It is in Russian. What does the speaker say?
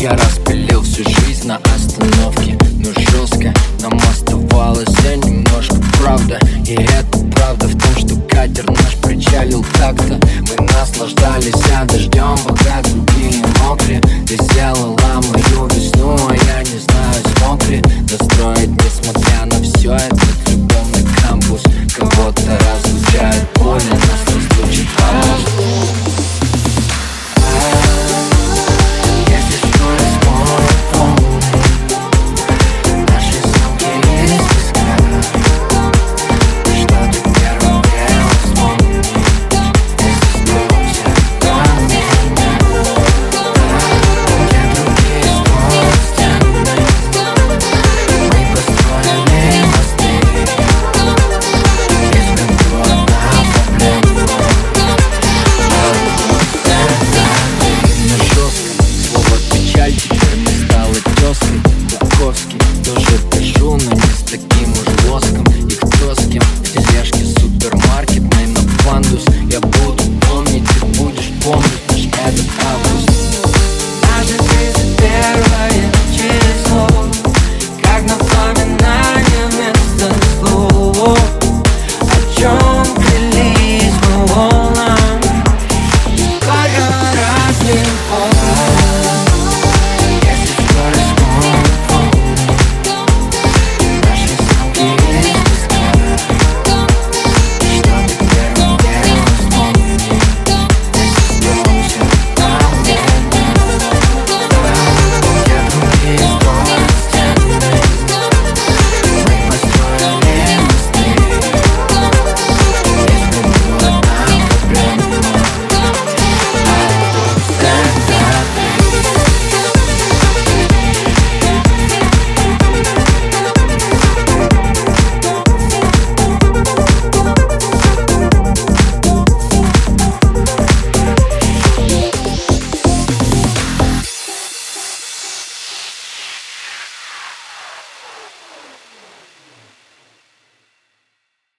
Я распилил всю жизнь на остановке Но жестко нам оставалось я немножко правда. И это правда в том, что катер наш причалил так-то. Мы наслаждались а дождем, пока